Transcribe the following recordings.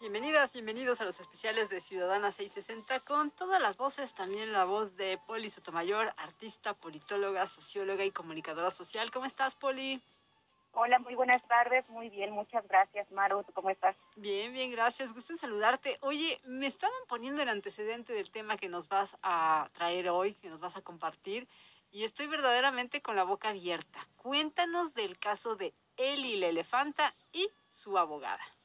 Bienvenidas, bienvenidos a los especiales de Ciudadana 660 con todas las voces, también la voz de Poli Sotomayor, artista, politóloga, socióloga y comunicadora social. ¿Cómo estás, Poli? Hola, muy buenas tardes. Muy bien, muchas gracias, Maru. ¿Cómo estás? Bien, bien, gracias. Gusto en saludarte. Oye, me estaban poniendo el antecedente del tema que nos vas a traer hoy, que nos vas a compartir, y estoy verdaderamente con la boca abierta. Cuéntanos del caso de Eli la elefanta y su abogada.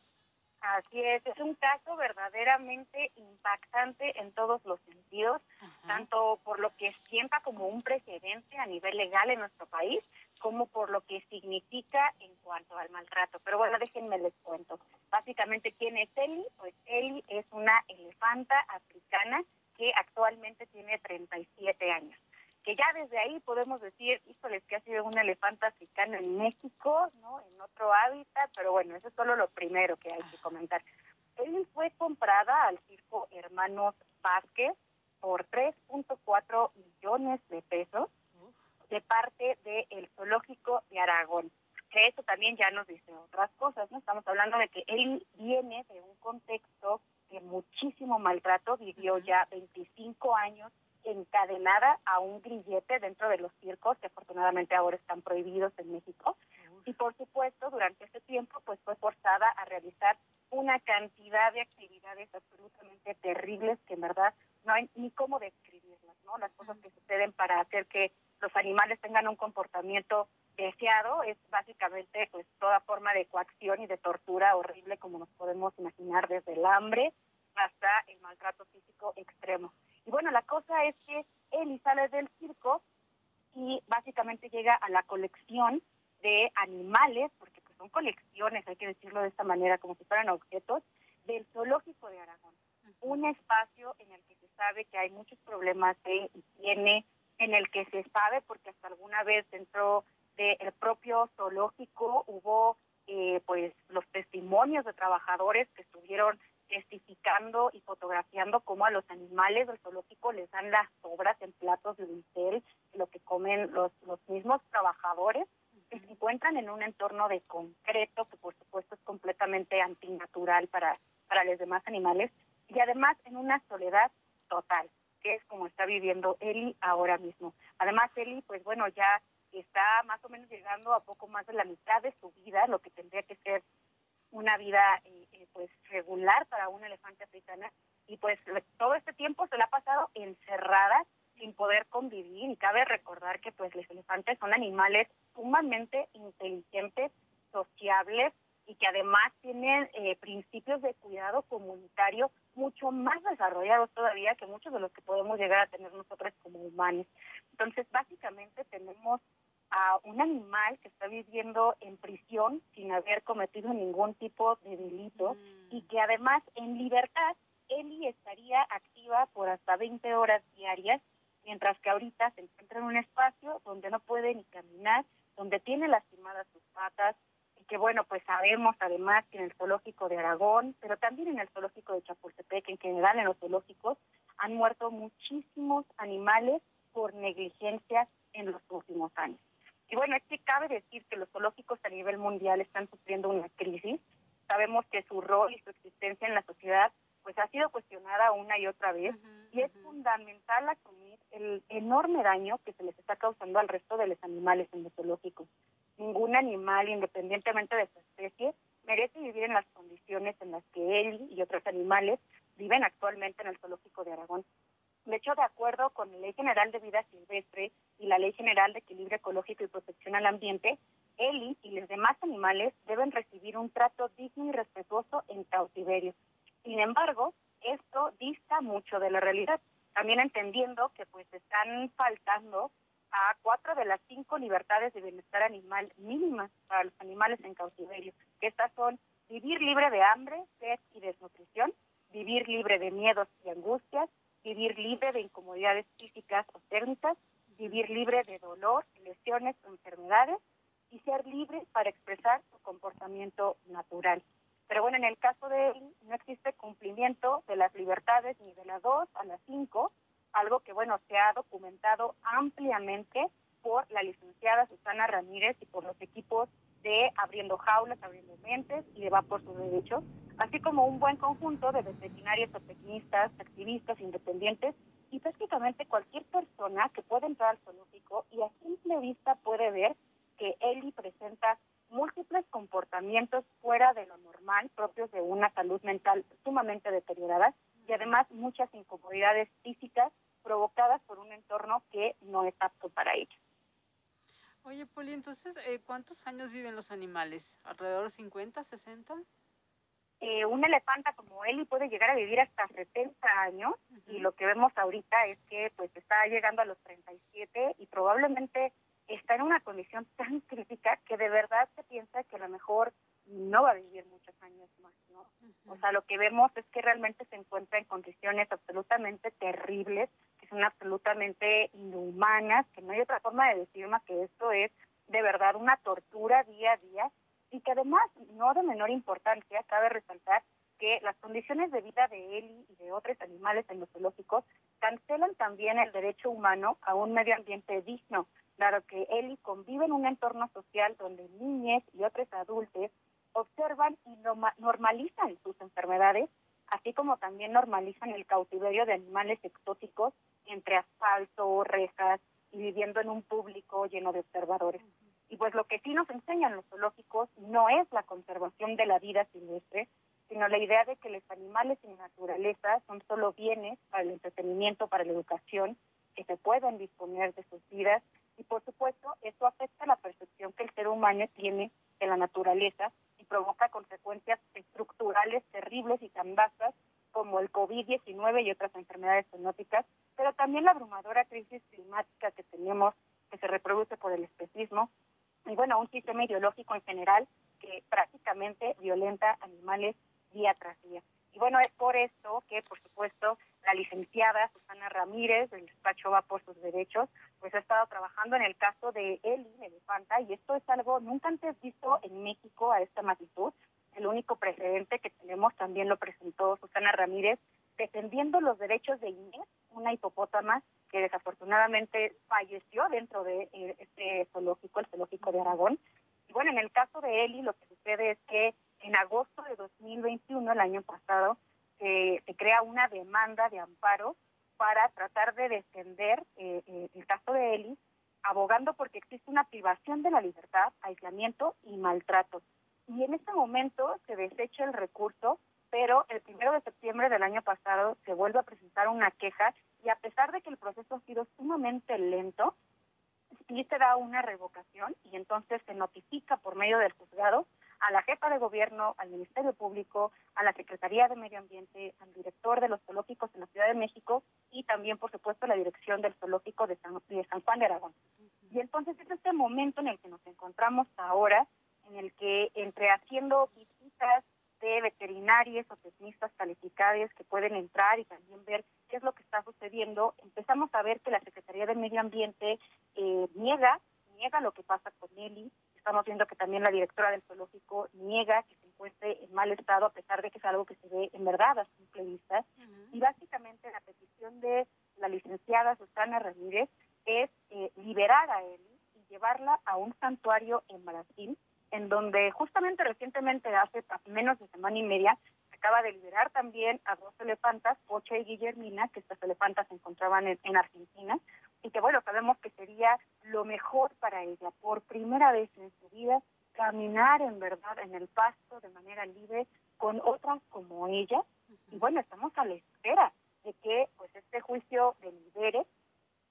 Así es, es un caso verdaderamente impactante en todos los sentidos, tanto por lo que sienta como un precedente a nivel legal en nuestro país, como por lo que significa en cuanto al maltrato. Pero bueno, déjenme les cuento. Básicamente, ¿quién es Eli? Pues Eli es una elefanta africana que actualmente tiene 37 años que ya desde ahí podemos decir, híjoles, que ha sido un elefante africano en México, ¿no? En otro hábitat, pero bueno, eso es solo lo primero que hay que comentar. Él fue comprada al circo Hermanos Vázquez por 3.4 millones de pesos de parte del zoológico de Aragón. Que eso también ya nos dice otras cosas, ¿no? Estamos hablando de que él viene de un contexto de muchísimo maltrato, vivió ya 25 años encadenada a un grillete dentro de los circos, que afortunadamente ahora están prohibidos en México. Y por supuesto, durante ese tiempo, pues fue forzada a realizar una cantidad de actividades absolutamente terribles que en verdad no hay ni cómo describirlas, ¿no? Las cosas que suceden para hacer que los animales tengan un comportamiento deseado es básicamente pues toda forma de coacción y de tortura horrible como nos podemos imaginar desde el hambre hasta el maltrato físico extremo. Y bueno, la cosa es que Eli sale del circo y básicamente llega a la colección de animales, porque pues son colecciones, hay que decirlo de esta manera, como si fueran objetos, del zoológico de Aragón. Un espacio en el que se sabe que hay muchos problemas de higiene, en el que se sabe, porque hasta alguna vez dentro del propio zoológico hubo eh, pues los testimonios de trabajadores que estuvieron y fotografiando cómo a los animales del zoológico les dan las sobras en platos de unicel, lo que comen los, los mismos trabajadores, que se encuentran en un entorno de concreto, que por supuesto es completamente antinatural para, para los demás animales, y además en una soledad total, que es como está viviendo Eli ahora mismo. Además, Eli, pues bueno, ya está más o menos llegando a poco más de la mitad de su vida, lo que tendría que ser una vida eh, eh, pues regular para una elefante africana y pues todo este tiempo se la ha pasado encerrada sin poder convivir y cabe recordar que pues los elefantes son animales sumamente inteligentes, sociables y que además tienen eh, principios de cuidado comunitario mucho más desarrollados todavía que muchos de los que podemos llegar a tener nosotros como humanos. Entonces, básicamente tenemos a un animal que está viviendo en prisión sin haber cometido ningún tipo de delito y que además en libertad Eli estaría activa por hasta 20 horas diarias, mientras que ahorita se encuentra en un espacio donde no puede ni caminar, donde tiene lastimadas sus patas y que bueno, pues sabemos además que en el zoológico de Aragón, pero también en el zoológico de Chapultepec, en general en los zoológicos, han muerto muchísimos animales por negligencia en los últimos años. Y bueno, es que cabe decir que los zoológicos a nivel mundial están sufriendo una crisis. Sabemos que su rol y su existencia en la sociedad pues ha sido cuestionada una y otra vez y es fundamental asumir el enorme daño que se les está causando al resto de los animales en los zoológicos. Ningún animal, independientemente de su especie, merece vivir en las condiciones en las que él y otros animales viven actualmente en el zoológico de Aragón. De hecho, de acuerdo con la Ley General de Vida Silvestre y la Ley General de Equilibrio Ecológico y Protección al Ambiente, Eli y los demás animales deben recibir un trato digno y respetuoso en cautiverio. Sin embargo, esto dista mucho de la realidad, también entendiendo que pues están faltando a cuatro de las cinco libertades de bienestar animal mínimas para los animales en cautiverio. Estas son vivir libre de hambre, sed y desnutrición, vivir libre de miedos y angustias, vivir libre de incomodidades físicas o térmicas, vivir libre de dolor, lesiones o enfermedades y ser libre para expresar su comportamiento natural. Pero bueno, en el caso de él no existe cumplimiento de las libertades ni de las 2 a las 5, algo que bueno se ha documentado ampliamente por la licenciada Susana Ramírez y por los equipos de Abriendo Jaulas, Abriendo Mentes y de Va por sus Derechos, así como un buen conjunto de veterinarios, zootecnistas, activistas, independientes y prácticamente cualquier persona que pueda entrar al zoológico y a simple vista puede ver que Eli presenta múltiples comportamientos fuera de lo normal propios de una salud mental sumamente deteriorada y además muchas incomodidades físicas provocadas por un entorno que no es apto para ello. Oye, Poli, entonces, eh, ¿cuántos años viven los animales? ¿Alrededor de 50, 60? Eh, un elefanta como Eli puede llegar a vivir hasta 70 años y lo que vemos ahorita es que pues está llegando a los 37 y probablemente está en una condición tan crítica que de verdad se piensa que a lo mejor no va a vivir muchos años más, ¿no? O sea, lo que vemos es que realmente se encuentra en condiciones absolutamente terribles, que son absolutamente inhumanas, que no hay otra forma de decir más que esto es de verdad una tortura día a día y que además, no de menor importancia, cabe resaltar que las condiciones de vida de Eli y de otros animales en los zoológicos cancelan también el derecho humano a un medio ambiente digno, dado que Eli convive en un entorno social donde niñas y otros adultos observan y normalizan sus enfermedades, así como también normalizan el cautiverio de animales exóticos entre asfalto, rejas y viviendo en un público lleno de observadores. Y pues lo que sí nos enseñan los zoológicos no es la conservación de la vida silvestre, sino la idea de que los animales la naturaleza son solo bienes para el entretenimiento, para la educación, que se pueden disponer de sus vidas. Y por supuesto, eso afecta la percepción que el ser humano tiene de la naturaleza y provoca consecuencias estructurales terribles y tan vastas como el COVID-19 y otras enfermedades zoonóticas, pero también la abrumadora crisis climática que tenemos, que se reproduce por el especismo, y bueno, un sistema ideológico en general que prácticamente violenta animales día tras día. Y bueno, es por esto que, por supuesto, la licenciada Susana Ramírez del despacho Va por sus Derechos, pues ha estado trabajando en el caso de Eli, elefanta, y esto es algo nunca antes visto en México a esta magnitud. El único precedente que tenemos también lo presentó Susana Ramírez defendiendo los derechos de Inés, una hipopótama que desafortunadamente falleció dentro de eh, este zoológico, el zoológico de Aragón. Y bueno, en el caso de Eli lo que sucede es que en agosto de 2021, el año pasado, se crea una demanda de amparo para tratar de defender eh, eh, el caso de Eli, abogando porque existe una privación de la libertad, aislamiento y maltrato. Y en este momento se desecha el recurso pero el primero de septiembre del año pasado se vuelve a presentar una queja y a pesar de que el proceso ha sido sumamente lento, sí se da una revocación y entonces se notifica por medio del juzgado a la jefa de gobierno, al Ministerio Público, a la Secretaría de Medio Ambiente, al director de los zoológicos en la Ciudad de México y también, por supuesto, a la dirección del zoológico de San, de San Juan de Aragón. Y entonces es este momento en el que nos encontramos ahora, en el que entre haciendo visitas de veterinarios o tecnistas calificados que pueden entrar y también ver qué es lo que está sucediendo, empezamos a ver que la Secretaría de Medio Ambiente eh, niega, niega lo que pasa con Eli. Estamos viendo que también la directora del zoológico niega que se encuentre en mal estado, a pesar de que es algo que se ve en verdad a simple vista. Y básicamente la petición de la licenciada Susana Ramírez es eh, liberar a Eli y llevarla a un santuario en Brasil en donde justamente recientemente, hace menos de semana y media, se acaba de liberar también a dos elefantas, Pocha y Guillermina, que estas elefantas se encontraban en, Argentina, y que bueno, sabemos que sería lo mejor para ella, por primera vez en su vida, caminar en verdad en el pasto de manera libre con otras como ella. Y bueno, estamos a la espera de que pues este juicio delibere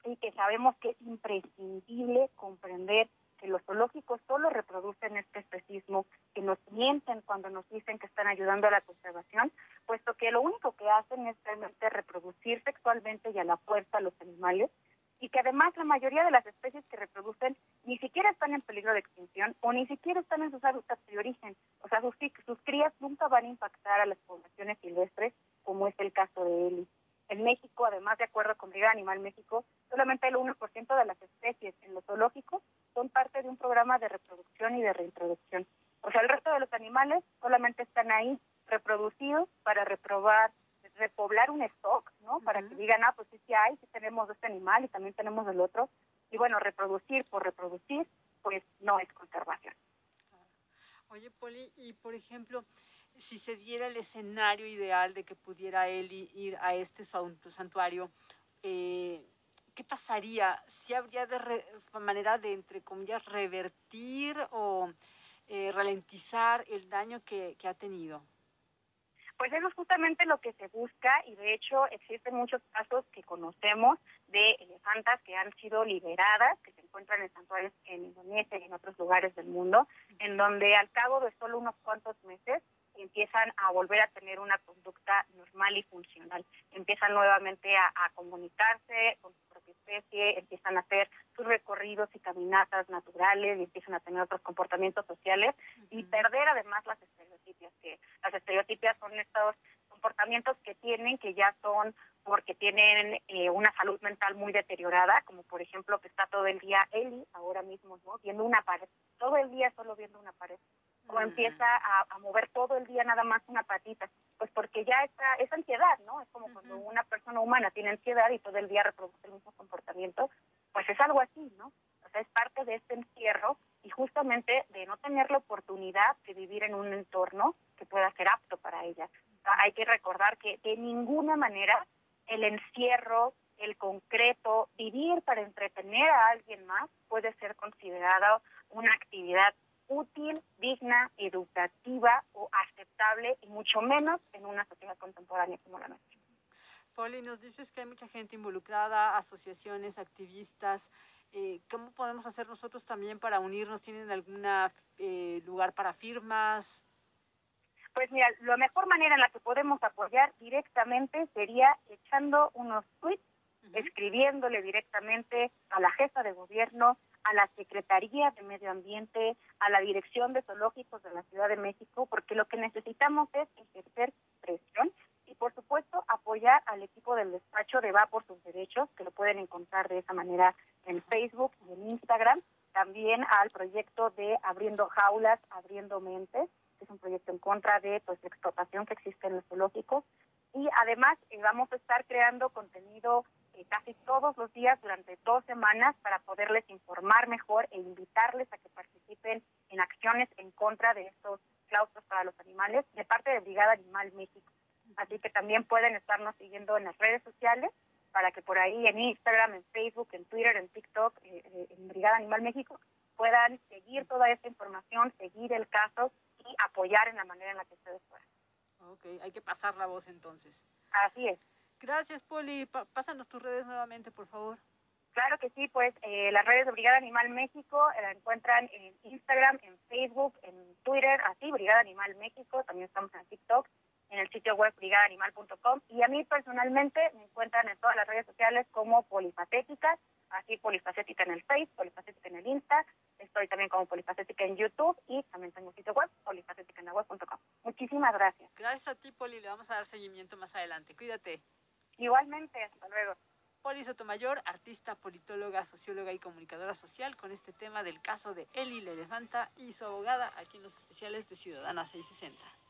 y que sabemos que es imprescindible comprender que los zoológicos solo reproducen este especismo, que nos mienten cuando nos dicen que están ayudando a la conservación, puesto que lo único que hacen es realmente reproducir sexualmente y a la fuerza a los animales, y que además la mayoría de las especies que reproducen ni siquiera están en peligro de extinción o ni siquiera están en sus hábitats de origen. O sea, sus, sus crías nunca van a impactar a las poblaciones silvestres, como es el caso de Eli. En México, además, de acuerdo con Liga Animal México, solamente el 1% de las especies en los zoológicos son parte de un programa de reproducción y de reintroducción. O sea, el resto de los animales solamente están ahí reproducidos para reprobar, repoblar un stock, ¿no? Para que digan, ah, pues sí, sí hay, sí tenemos este animal y también tenemos el otro. Y bueno, reproducir por reproducir, pues no es conservación. Oye, Poli, y por ejemplo, si se diera el escenario ideal de que pudiera Eli ir a este santuario, eh, ¿qué pasaría? ¿Si habría de manera de, entre comillas, revertir o eh, ralentizar el daño que, que ha tenido? Pues eso es justamente lo que se busca y de hecho existen muchos casos que conocemos de elefantas que han sido liberadas, que se encuentran en santuarios en Indonesia y en otros lugares del mundo, en donde al cabo de solo unos cuantos meses empiezan a volver a tener una conducta normal y funcional. Empiezan nuevamente a, comunicarse con su propia especie, empiezan a hacer sus recorridos y caminatas naturales y empiezan a tener otros comportamientos sociales y perder además las estereotipias, que las estereotipias son estos comportamientos que tienen que ya son porque tienen eh, una salud mental muy deteriorada, como por ejemplo que está todo el día Eli, ahora mismo, ¿no? Viendo una pared, todo el día solo viendo una pared o empieza a, mover todo el día nada más una patita, pues porque ya está, es ansiedad, ¿no? Es como cuando una persona humana tiene ansiedad y todo el día reproduce el mismo comportamiento, pues es algo así, ¿no? O sea, es parte de este encierro y justamente de no tener la oportunidad de vivir en un entorno que pueda ser apto para ella. hay que recordar que de ninguna manera el encierro, el concreto, vivir para entretener a alguien más puede ser considerado una actividad útil, digna, educativa o aceptable y mucho menos en una sociedad contemporánea como la nuestra. Poli, nos dices que hay mucha gente involucrada, asociaciones, activistas. Eh, ¿Cómo podemos hacer nosotros también para unirnos? ¿Tienen algún eh, lugar para firmas? Pues mira, la mejor manera en la que podemos apoyar directamente sería echando unos tweets, escribiéndole directamente a la jefa de gobierno, a la Secretaría de Medio Ambiente, a la Dirección de Zoológicos de la Ciudad de México, porque lo que necesitamos es ejercer presión y, por supuesto, apoyar al equipo del despacho de Va por sus Derechos, que lo pueden encontrar de esa manera en Facebook y en Instagram, también al proyecto de Abriendo Jaulas, Abriendo Mentes, que es un proyecto en contra de pues, la explotación que existe en los zoológicos. Y además eh, vamos a estar creando contenido eh, casi todos los días durante dos semanas para poderles informar mejor e invitarles a que participen en acciones en contra de estos claustros para los animales de parte de Brigada Animal México. Así que también pueden estarnos siguiendo en las redes sociales para que por ahí en Instagram, en Facebook, en Twitter, en TikTok, eh, eh, en Brigada Animal México, puedan seguir toda esta información, seguir el caso y apoyar en la manera en la que ustedes puedan. Ok, hay que pasar la voz entonces. Así es. Gracias, Poli. pásanos tus redes nuevamente, por favor. Claro que sí, pues eh, las redes de Brigada Animal México eh, la encuentran en Instagram, en Facebook, en Twitter, así, Brigada Animal México, también estamos en TikTok, en el sitio web brigadaanimal.com y a mí personalmente me encuentran en todas las redes sociales como Polifacética, así Polifacética en el Facebook, Polifacética en el Insta, estoy también como Polifacética en YouTube y también tengo sitio web, polifacética.com. Muchísimas gracias. Gracias a ti, Poli, le vamos a dar seguimiento más adelante. Cuídate. Igualmente, hasta luego. Poli Sotomayor, artista, politóloga, socióloga y comunicadora social, con este tema del caso de Eli Elefanta y su abogada aquí en los especiales de Ciudadana 660.